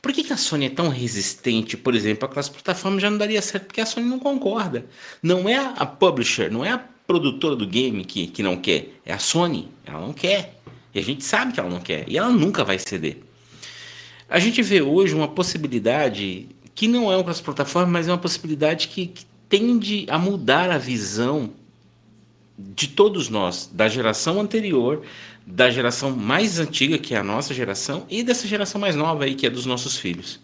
Por que, que a Sony é tão resistente, por exemplo, aquelas plataformas já não daria certo porque a Sony não concorda. Não é a publisher, não é a produtora do game que, que não quer, é a Sony, ela não quer. E a gente sabe que ela não quer, e ela nunca vai ceder. A gente vê hoje uma possibilidade que não é uma plataforma, mas é uma possibilidade que, que tende a mudar a visão de todos nós, da geração anterior, da geração mais antiga, que é a nossa geração, e dessa geração mais nova aí, que é dos nossos filhos,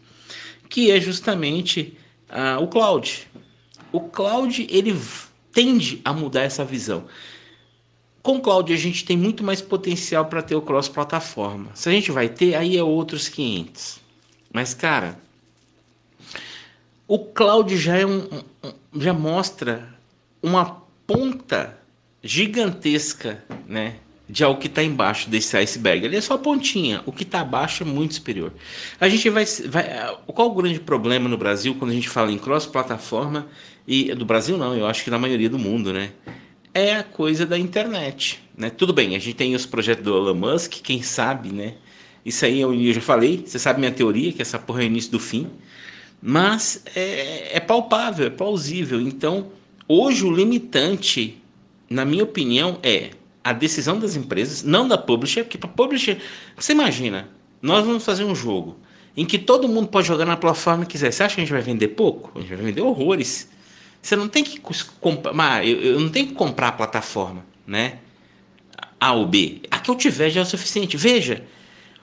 que é justamente uh, o cloud. O cloud ele tende a mudar essa visão. Com o cloud a gente tem muito mais potencial para ter o cross plataforma. Se a gente vai ter, aí é outros 500. Mas cara, o cloud já é um, um já mostra uma ponta gigantesca, né, de algo que está embaixo desse iceberg. Ele é só a pontinha, o que está abaixo é muito superior. A gente vai, vai, qual o grande problema no Brasil quando a gente fala em cross plataforma e do Brasil não, eu acho que na maioria do mundo, né? é a coisa da internet, né? Tudo bem, a gente tem os projetos do Elon Musk, quem sabe, né? Isso aí eu, eu já falei, você sabe minha teoria, que essa porra é o início do fim, mas é, é palpável, é plausível. Então, hoje o limitante, na minha opinião, é a decisão das empresas, não da publisher, porque para publisher, você imagina, nós vamos fazer um jogo em que todo mundo pode jogar na plataforma que quiser. Você acha que a gente vai vender pouco? A gente vai vender horrores. Você não tem que comprar, eu, eu não tenho que comprar a plataforma, né? A ou B. A que eu tiver já é o suficiente. Veja,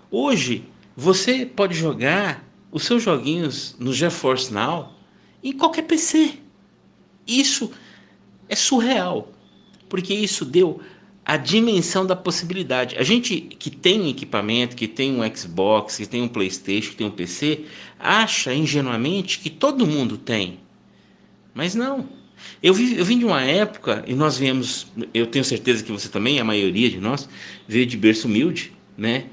hoje você pode jogar os seus joguinhos no GeForce Now em qualquer PC. Isso é surreal, porque isso deu a dimensão da possibilidade. A gente que tem equipamento, que tem um Xbox, que tem um PlayStation, que tem um PC, acha ingenuamente que todo mundo tem. Mas não. Eu, vi, eu vim de uma época, e nós viemos, eu tenho certeza que você também, a maioria de nós, veio de berço humilde, né?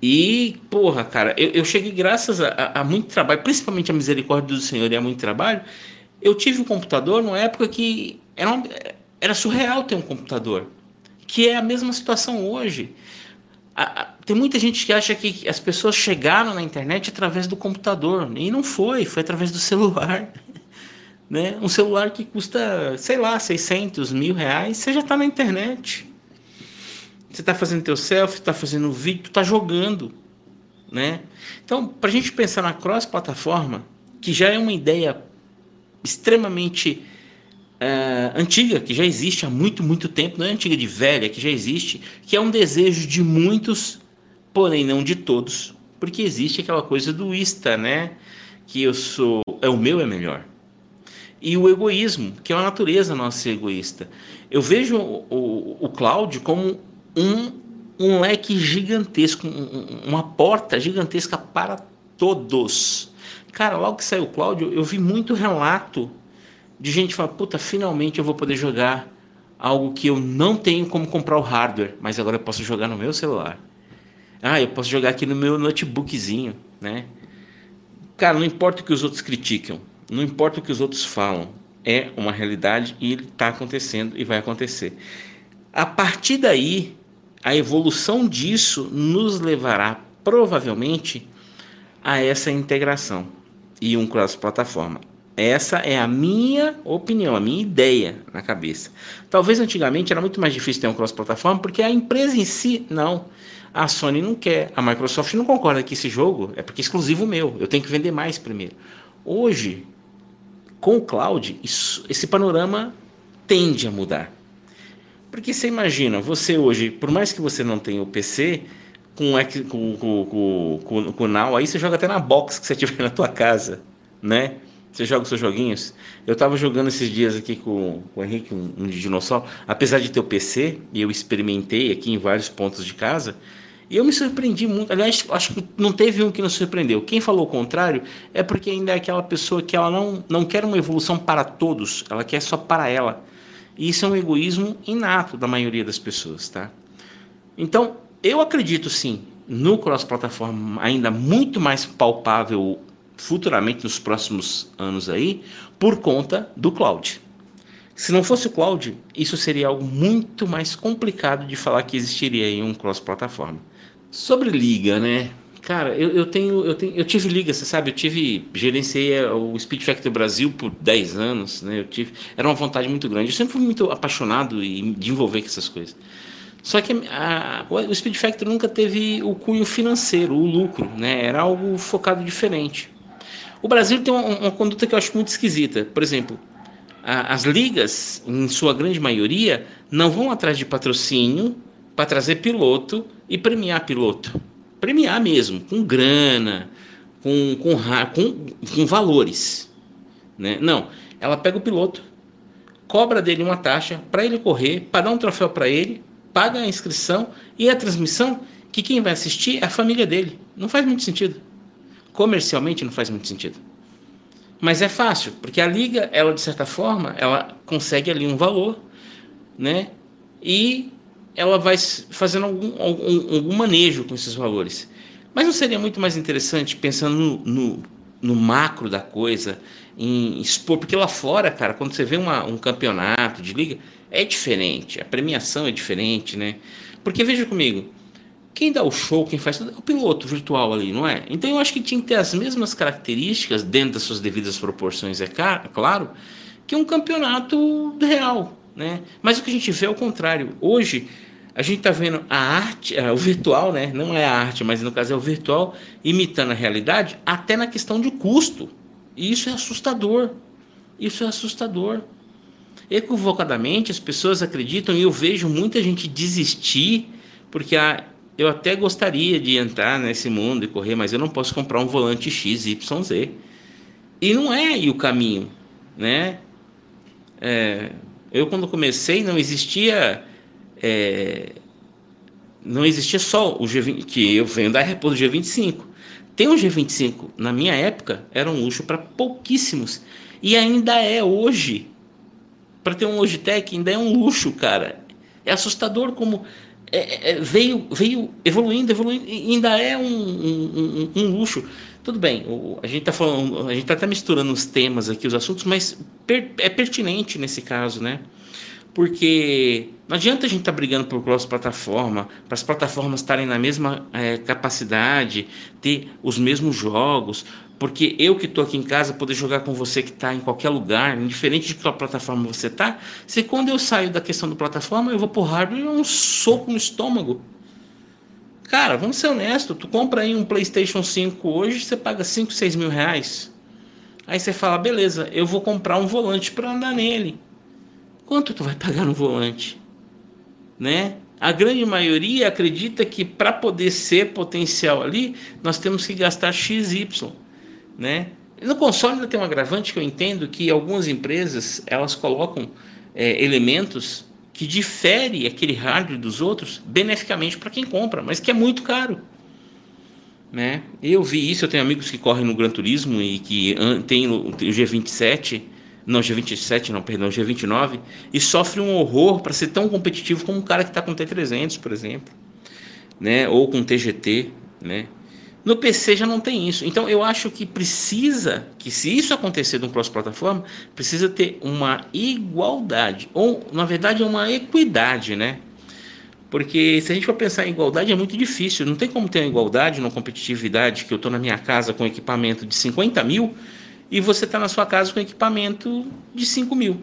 E, porra, cara, eu, eu cheguei graças a, a, muito trabalho, principalmente a misericórdia do Senhor e a muito trabalho. Eu tive um computador numa época que era, uma, era surreal ter um computador, que é a mesma situação hoje. A, a, tem muita gente que acha que as pessoas chegaram na internet através do computador, e não foi, foi através do celular. [LAUGHS] Né? Um celular que custa, sei lá, 600 mil reais, você já está na internet. Você está fazendo teu selfie, está fazendo vídeo, está jogando, né? Então, para a gente pensar na cross-plataforma, que já é uma ideia extremamente uh, antiga, que já existe há muito, muito tempo, não é antiga de velha, que já existe, que é um desejo de muitos, porém não de todos, porque existe aquela coisa do ista, né? Que eu sou, é o meu é melhor. E o egoísmo, que é a natureza nossa egoísta. Eu vejo o, o, o Cláudio como um, um leque gigantesco, um, uma porta gigantesca para todos. Cara, logo que saiu o Cláudio, eu vi muito relato de gente falar: puta, finalmente eu vou poder jogar algo que eu não tenho como comprar o hardware, mas agora eu posso jogar no meu celular. Ah, eu posso jogar aqui no meu notebookzinho, né? Cara, não importa o que os outros criticam, não importa o que os outros falam, é uma realidade e está acontecendo e vai acontecer. A partir daí, a evolução disso nos levará provavelmente a essa integração e um cross-plataforma. Essa é a minha opinião, a minha ideia na cabeça. Talvez antigamente era muito mais difícil ter um cross-plataforma porque a empresa em si não. A Sony não quer, a Microsoft não concorda que esse jogo é porque é exclusivo meu, eu tenho que vender mais primeiro. Hoje, com o cloud, isso, esse panorama tende a mudar. Porque você imagina, você hoje, por mais que você não tenha o PC, com, com, com, com, com o Now, aí você joga até na box que você tiver [LAUGHS] na tua casa, né? Você joga os seus joguinhos. Eu estava jogando esses dias aqui com, com o Henrique, um, um dinossauro. Apesar de ter o PC, e eu experimentei aqui em vários pontos de casa, e eu me surpreendi muito. Aliás, acho que não teve um que nos surpreendeu. Quem falou o contrário é porque ainda é aquela pessoa que ela não, não quer uma evolução para todos, ela quer só para ela. E isso é um egoísmo inato da maioria das pessoas, tá? Então, eu acredito sim no cross-plataforma ainda muito mais palpável futuramente nos próximos anos aí, por conta do cloud. Se não fosse o cloud, isso seria algo muito mais complicado de falar que existiria em um cross-plataforma. Sobre liga, né? Cara, eu, eu, tenho, eu tenho, eu tive liga, você sabe, eu tive, gerenciei o Speed Factor Brasil por 10 anos, né? Eu tive, era uma vontade muito grande. Eu sempre fui muito apaixonado e de envolver com essas coisas. Só que a, o Speed Factor nunca teve o cunho financeiro, o lucro, né? Era algo focado diferente. O Brasil tem uma, uma conduta que eu acho muito esquisita. Por exemplo, a, as ligas, em sua grande maioria, não vão atrás de patrocínio para trazer piloto e premiar piloto premiar mesmo, com grana, com, com, com, com valores. Né? Não, ela pega o piloto, cobra dele uma taxa para ele correr, para dar um troféu para ele, paga a inscrição e a transmissão, que quem vai assistir é a família dele. Não faz muito sentido. Comercialmente não faz muito sentido. Mas é fácil, porque a liga, ela de certa forma, ela consegue ali um valor, né? E ela vai fazendo algum, algum, algum manejo com esses valores. Mas não seria muito mais interessante, pensando no, no, no, macro da coisa, em expor? Porque lá fora, cara, quando você vê uma, um campeonato de liga, é diferente, a premiação é diferente, né? Porque veja comigo, quem dá o show, quem faz tudo, é o piloto virtual ali, não é? Então eu acho que tinha que ter as mesmas características, dentro das suas devidas proporções, é claro, que um campeonato real, né? Mas o que a gente vê é o contrário. Hoje, a gente está vendo a arte, é, o virtual, né? Não é a arte, mas no caso é o virtual, imitando a realidade, até na questão de custo. E isso é assustador. Isso é assustador. Equivocadamente, as pessoas acreditam, e eu vejo muita gente desistir, porque a, eu até gostaria de entrar nesse mundo e correr, mas eu não posso comprar um volante XYZ. E não é aí o caminho, né? É, eu quando comecei não existia é, não existia só o G20, que eu venho da época do G25. Tem um G25, na minha época, era um luxo para pouquíssimos. E ainda é hoje. Para ter um Logitech, ainda é um luxo, cara. É assustador como é, é, veio, veio evoluindo, evoluindo, ainda é um, um, um, luxo. Tudo bem, o, a gente está falando, a gente está até misturando os temas aqui, os assuntos, mas per, é pertinente nesse caso, né? porque não adianta a gente estar tá brigando por cross-plataforma, para as plataformas estarem na mesma é, capacidade, ter os mesmos jogos, porque eu que estou aqui em casa poder jogar com você que está em qualquer lugar, indiferente de qual plataforma você está, se quando eu saio da questão da plataforma eu vou por hardware e um soco no estômago. Cara, vamos ser honestos, tu compra aí um PlayStation 5 hoje, você paga 5, 6 mil reais. Aí você fala, beleza, eu vou comprar um volante para andar nele. Quanto tu vai pagar no volante? Né? A grande maioria acredita que para poder ser potencial ali, nós temos que gastar XY, né? No console ainda tem um agravante que eu entendo que algumas empresas elas colocam é, elementos que difere aquele hardware dos outros beneficamente para quem compra, mas que é muito caro. Né? Eu vi isso, eu tenho amigos que correm no Gran Turismo e que tem o G27 não G27 não, perdão, G29, e sofre um horror para ser tão competitivo como um cara que está com T300, por exemplo, né, ou com TGT, né. No PC já não tem isso. Então eu acho que precisa, que se isso acontecer no cross-plataforma, precisa ter uma igualdade, ou na verdade uma equidade, né? Porque se a gente for pensar em igualdade é muito difícil. Não tem como ter uma igualdade, uma competitividade, que eu estou na minha casa com equipamento de 50 mil e você está na sua casa com equipamento de 5 mil.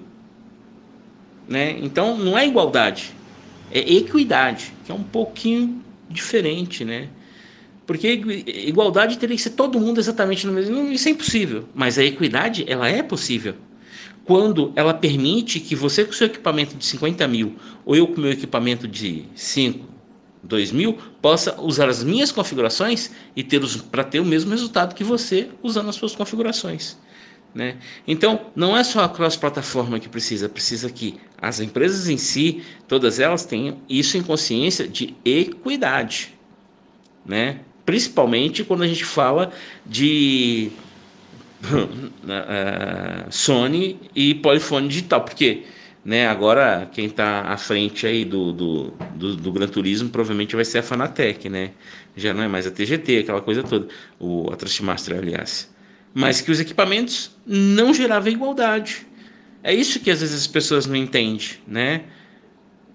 Né? Então não é igualdade, é equidade, que é um pouquinho diferente, né? Porque igualdade teria que ser todo mundo exatamente no mesmo. Isso é impossível. Mas a equidade, ela é possível. Quando ela permite que você com seu equipamento de 50 mil, ou eu com meu equipamento de 5, 2000 possa usar as minhas configurações e ter para ter o mesmo resultado que você usando as suas configurações. Né? Então, não é só a cross-plataforma que precisa, precisa que as empresas em si, todas elas tenham isso em consciência de equidade. Né? Principalmente quando a gente fala de uh, [LAUGHS] Sony e polifone digital, porque né? Agora, quem está à frente aí do, do, do, do, Gran Turismo provavelmente vai ser a Fanatec, né? Já não é mais a TGT, aquela coisa toda, o, a Trustmaster, aliás. Mas que os equipamentos não geravam igualdade. É isso que às vezes as pessoas não entendem, né?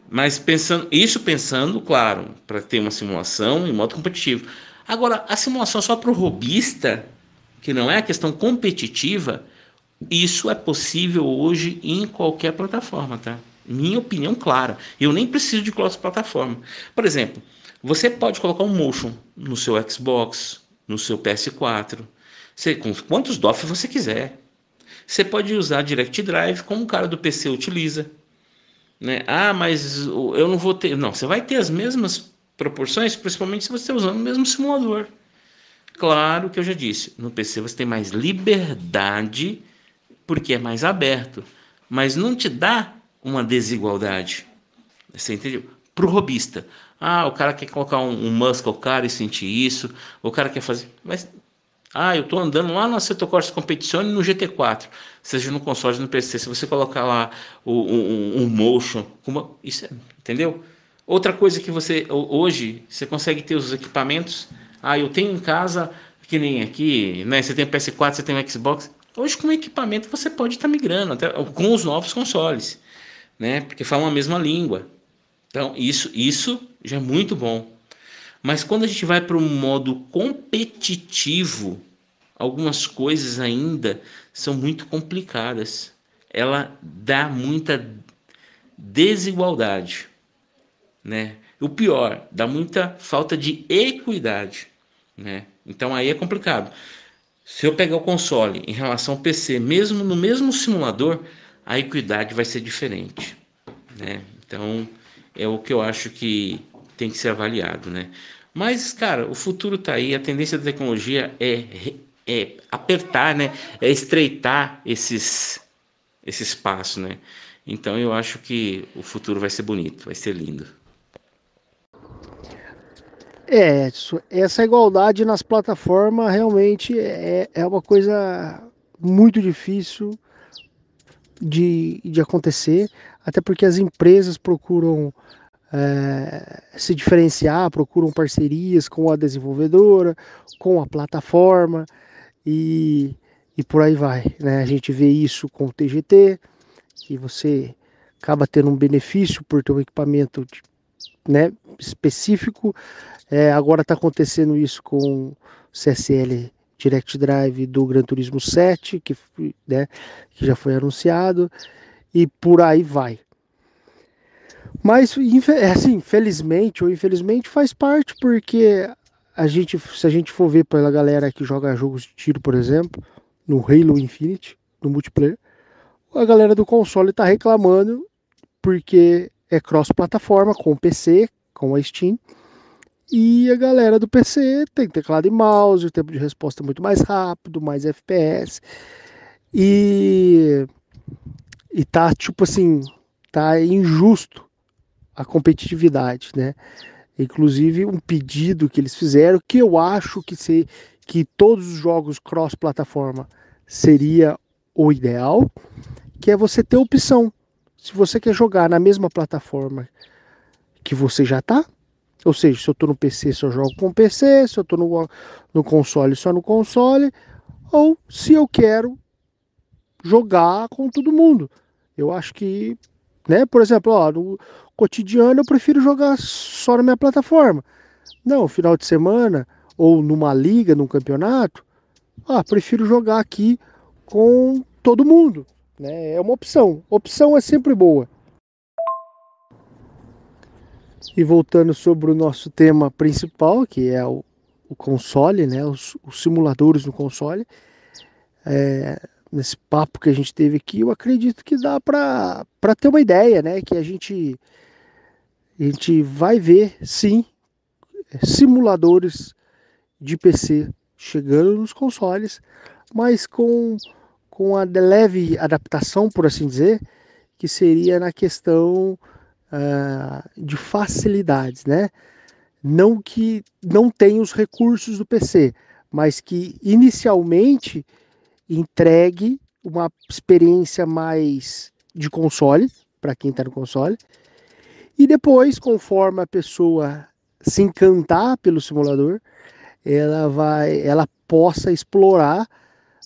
Mas pensando, isso pensando, claro, para ter uma simulação em modo competitivo. Agora, a simulação só para o robista, que não é a questão competitiva, isso é possível hoje em qualquer plataforma, tá? Minha opinião clara. Eu nem preciso de cross-plataforma. Por exemplo, você pode colocar um motion no seu Xbox, no seu PS4, você, com quantos DOF você quiser. Você pode usar Direct Drive como o cara do PC utiliza. Né? Ah, mas eu não vou ter. Não, você vai ter as mesmas proporções, principalmente se você está usando o mesmo simulador. Claro que eu já disse, no PC você tem mais liberdade porque é mais aberto, mas não te dá uma desigualdade. Você entendeu? Para o robista. Ah, o cara quer colocar um, um muscle car e sentir isso, o cara quer fazer. Mas, ah, eu estou andando lá no Assetto Corsa Competizione no GT4, seja no console no PC. Se você colocar lá o, um, um motion, isso é, entendeu? Outra coisa que você hoje você consegue ter os equipamentos. Ah, eu tenho em casa que nem aqui, né? Você tem o PS4, você tem o Xbox. Hoje, com o equipamento, você pode estar migrando até com os novos consoles, né? Porque falam a mesma língua. Então, isso, isso já é muito bom. Mas quando a gente vai para o modo competitivo, algumas coisas ainda são muito complicadas. Ela dá muita desigualdade, né? o pior, dá muita falta de equidade, né? Então aí é complicado. Se eu pegar o console em relação ao PC, mesmo no mesmo simulador, a equidade vai ser diferente, né? Então é o que eu acho que tem que ser avaliado, né? Mas, cara, o futuro está aí, a tendência da tecnologia é, é apertar, né? É estreitar esses, esse espaço, né? Então eu acho que o futuro vai ser bonito, vai ser lindo. É, essa igualdade nas plataformas realmente é, é uma coisa muito difícil de, de acontecer, até porque as empresas procuram é, se diferenciar, procuram parcerias com a desenvolvedora, com a plataforma e, e por aí vai. Né? A gente vê isso com o TGT, que você acaba tendo um benefício por ter um equipamento né, específico. É, agora está acontecendo isso com CSL Direct Drive do Gran Turismo 7, que, né, que já foi anunciado, e por aí vai. Mas, assim, felizmente ou infelizmente faz parte, porque a gente, se a gente for ver pela galera que joga jogos de tiro, por exemplo, no Halo Infinite, no multiplayer, a galera do console está reclamando porque é cross-plataforma com o PC, com a Steam, e a galera do PC tem teclado e mouse, o tempo de resposta é muito mais rápido, mais FPS. E, e tá tipo assim, tá injusto a competitividade, né? Inclusive um pedido que eles fizeram que eu acho que se que todos os jogos cross-plataforma seria o ideal, que é você ter opção. Se você quer jogar na mesma plataforma que você já tá, ou seja, se eu estou no PC, só jogo com PC, se eu estou no, no console, só no console, ou se eu quero jogar com todo mundo. Eu acho que, né, por exemplo, ó, no cotidiano eu prefiro jogar só na minha plataforma. Não, final de semana ou numa liga, num campeonato, ah, prefiro jogar aqui com todo mundo, né? É uma opção. Opção é sempre boa. E voltando sobre o nosso tema principal, que é o, o console, né, os, os, simuladores no console, é, nesse papo que a gente teve aqui, eu acredito que dá para ter uma ideia, né, que a gente, a gente vai ver, sim, simuladores de PC chegando nos consoles, mas com, com a leve adaptação, por assim dizer, que seria na questão uh, de facilidades, né? Não que não tenha os recursos do PC, mas que inicialmente entregue uma experiência mais de console para quem está no console e depois, conforme a pessoa se encantar pelo simulador, ela vai, ela possa explorar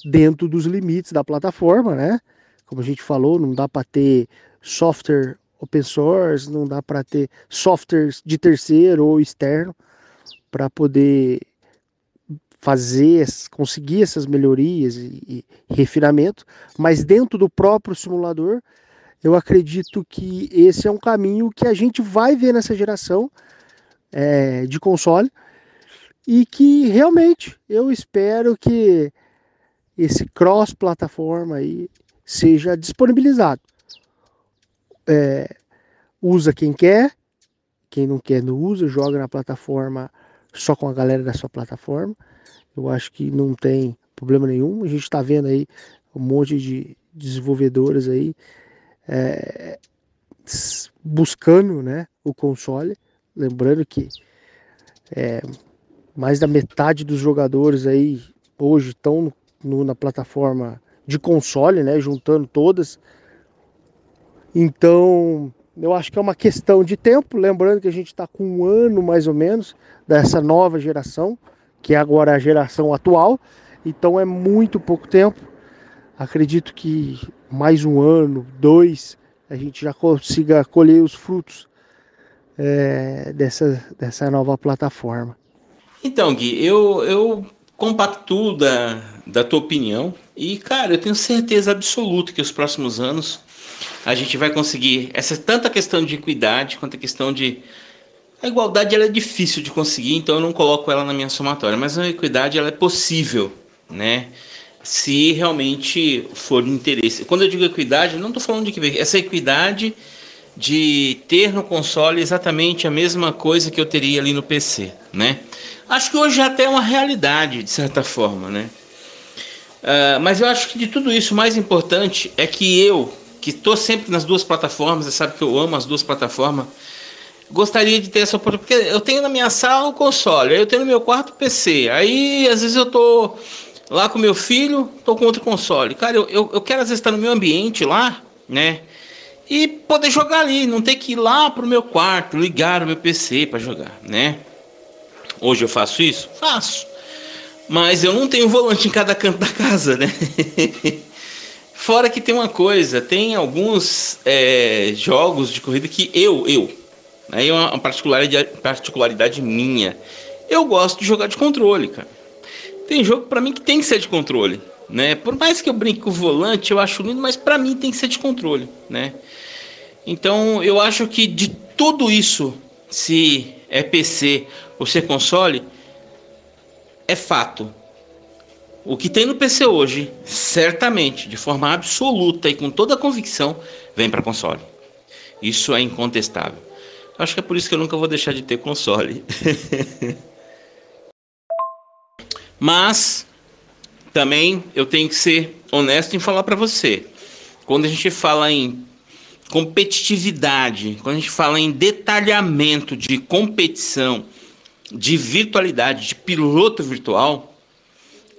dentro dos limites da plataforma, né? Como a gente falou, não dá para ter software open source, não dá para ter softwares de terceiro ou externo para poder fazer, conseguir essas melhorias e, e refinamento, mas dentro do próprio simulador, eu acredito que esse é um caminho que a gente vai ver nessa geração é, de console e que realmente eu espero que esse cross-plataforma aí seja disponibilizado é, usa quem quer, quem não quer não usa, joga na plataforma só com a galera da sua plataforma. Eu acho que não tem problema nenhum. A gente está vendo aí um monte de desenvolvedores aí é, buscando né, o console. Lembrando que é, mais da metade dos jogadores aí hoje estão na plataforma de console, né, juntando todas. Então, eu acho que é uma questão de tempo. Lembrando que a gente está com um ano mais ou menos dessa nova geração, que é agora a geração atual. Então, é muito pouco tempo. Acredito que mais um ano, dois, a gente já consiga colher os frutos é, dessa, dessa nova plataforma. Então, Gui, eu, eu compactuo da, da tua opinião. E, cara, eu tenho certeza absoluta que os próximos anos a gente vai conseguir essa tanta questão de equidade quanto a questão de A igualdade ela é difícil de conseguir, então eu não coloco ela na minha somatória, mas a equidade ela é possível, né? Se realmente for de interesse. Quando eu digo equidade, não estou falando de que essa equidade de ter no console exatamente a mesma coisa que eu teria ali no PC, né? Acho que hoje até é uma realidade de certa forma, né? Uh, mas eu acho que de tudo isso, o mais importante é que eu, que estou sempre nas duas plataformas, você sabe que eu amo as duas plataformas, gostaria de ter essa oportunidade. Porque eu tenho na minha sala o console, aí eu tenho no meu quarto o PC, aí às vezes eu tô lá com meu filho, tô com outro console. Cara, eu, eu, eu quero às vezes estar no meu ambiente lá, né? E poder jogar ali, não ter que ir lá pro meu quarto, ligar o meu PC para jogar, né? Hoje eu faço isso? Faço. Mas eu não tenho volante em cada canto da casa, né? [LAUGHS] Fora que tem uma coisa, tem alguns é, jogos de corrida que eu, eu, aí é uma particularidade, particularidade minha, eu gosto de jogar de controle, cara. Tem jogo para mim que tem que ser de controle, né? Por mais que eu brinque com o volante, eu acho lindo, mas para mim tem que ser de controle, né? Então eu acho que de tudo isso, se é PC ou se é console, é fato. O que tem no PC hoje, certamente, de forma absoluta e com toda a convicção, vem para console. Isso é incontestável. Acho que é por isso que eu nunca vou deixar de ter console. [LAUGHS] Mas também eu tenho que ser honesto em falar para você. Quando a gente fala em competitividade, quando a gente fala em detalhamento de competição, de virtualidade, de piloto virtual,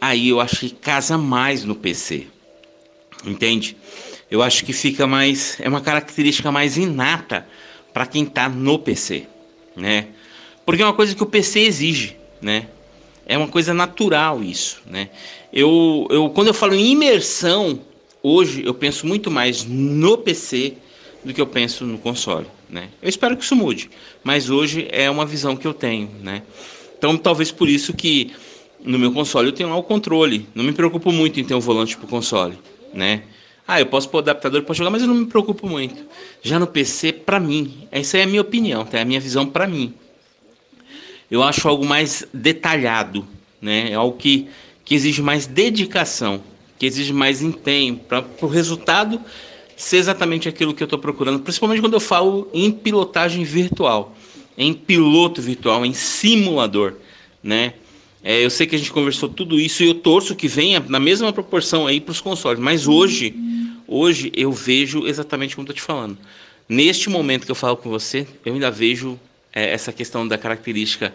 aí eu acho que casa mais no PC. Entende? Eu acho que fica mais. É uma característica mais inata para quem está no PC, né? Porque é uma coisa que o PC exige, né? É uma coisa natural isso, né? Eu, eu, quando eu falo em imersão, hoje eu penso muito mais no PC do que eu penso no console, né? Eu espero que isso mude, mas hoje é uma visão que eu tenho, né? Então talvez por isso que no meu console eu tenho lá o controle, não me preocupo muito em ter um volante para o console, né? Ah, eu posso pôr adaptador para jogar, mas eu não me preocupo muito. Já no PC, para mim, essa é a minha opinião, tá? É a minha visão para mim. Eu acho algo mais detalhado, né? É algo que, que exige mais dedicação, que exige mais empenho para o resultado ser exatamente aquilo que eu estou procurando, principalmente quando eu falo em pilotagem virtual, em piloto virtual, em simulador, né? É, eu sei que a gente conversou tudo isso e eu torço que venha na mesma proporção aí para os consoles, mas hoje, hoje eu vejo exatamente como estou te falando. Neste momento que eu falo com você, eu ainda vejo é, essa questão da característica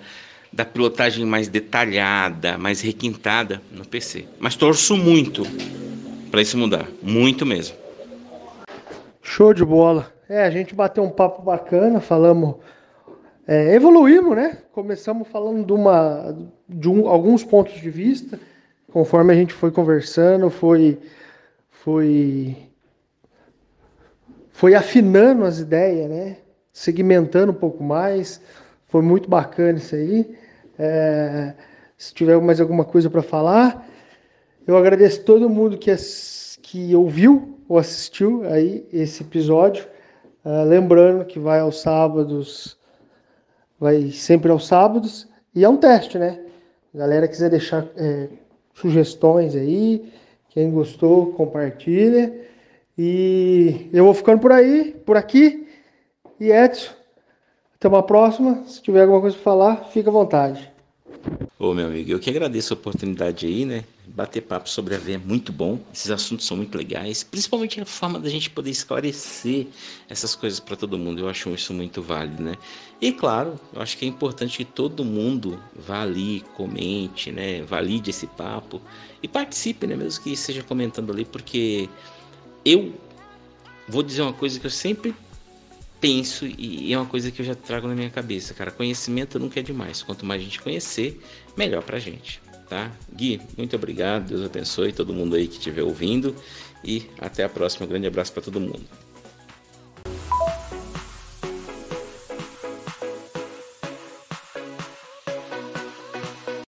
da pilotagem mais detalhada, mais requintada no PC. Mas torço muito para isso mudar, muito mesmo. Show de bola. É, a gente bateu um papo bacana, falamos, é, evoluímos, né? Começamos falando de, uma, de um, alguns pontos de vista, conforme a gente foi conversando, foi, foi, foi afinando as ideias, né? Segmentando um pouco mais. Foi muito bacana isso aí. É, se tiver mais alguma coisa para falar, eu agradeço todo mundo que, que ouviu ou assistiu aí esse episódio. Uh, lembrando que vai aos sábados, vai sempre aos sábados, e é um teste, né? Galera quiser deixar é, sugestões aí, quem gostou, compartilha. E eu vou ficando por aí, por aqui. E Edson, até uma próxima. Se tiver alguma coisa para falar, fica à vontade. Ô meu amigo, eu que agradeço a oportunidade aí, né? Bater papo sobre a V é muito bom, esses assuntos são muito legais, principalmente a forma da gente poder esclarecer essas coisas para todo mundo, eu acho isso muito válido, né? E claro, eu acho que é importante que todo mundo vá ali, comente, né? Valide esse papo e participe, né? Mesmo que esteja comentando ali, porque eu vou dizer uma coisa que eu sempre penso e é uma coisa que eu já trago na minha cabeça, cara. Conhecimento nunca é demais. Quanto mais a gente conhecer, melhor pra gente, tá? Gui, muito obrigado. Deus abençoe todo mundo aí que estiver ouvindo e até a próxima. Um grande abraço para todo mundo.